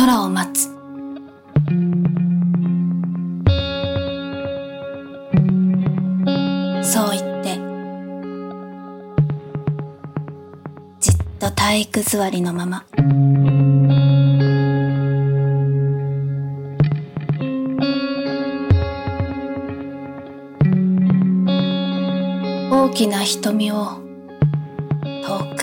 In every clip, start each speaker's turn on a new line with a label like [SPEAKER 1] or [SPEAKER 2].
[SPEAKER 1] 空を待つ。そう言って、じっと体育座りのまま。大きな瞳を遠く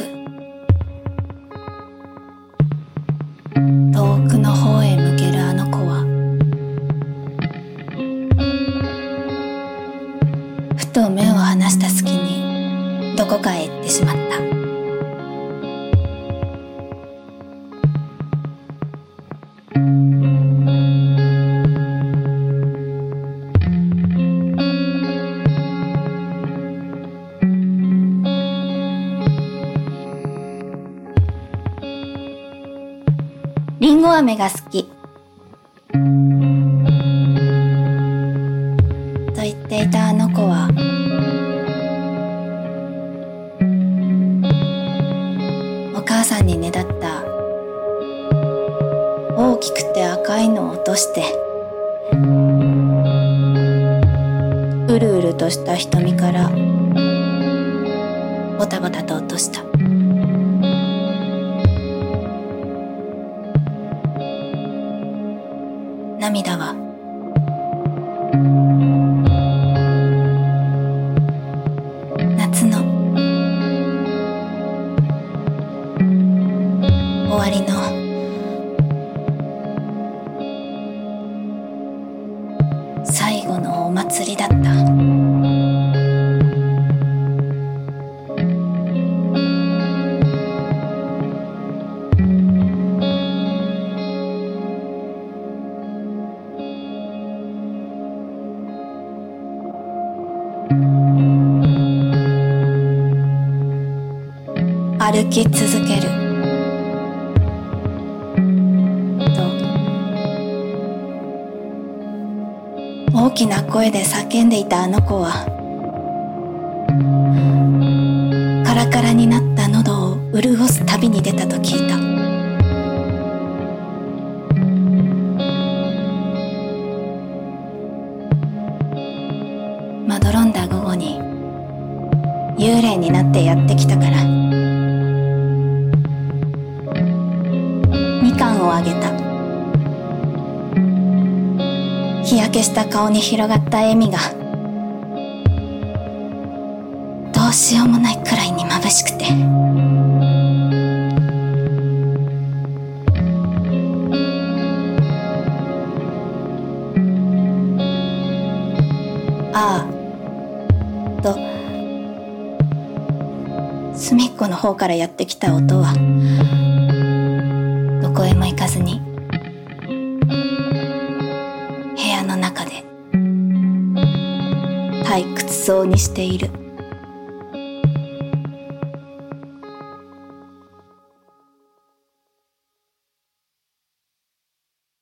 [SPEAKER 1] と目を離した隙にどこかへ行ってしまったりんご飴が好き。母さんにねだった大きくて赤いのを落として、うるうるとした瞳から、ボタボタと落とした。涙は祭りだった。歩き続ける。きな声で叫んでいたあの子はカラカラになった喉を潤す旅に出たと聞いた。まどろんだ午後に幽霊になってやってきたからみかんをあげた。日焼けした顔に広がった笑みがどうしようもないくらいに眩しくて。ああと隅っこの方からやってきた音はどこへも行かずに。中で退屈そうにしている。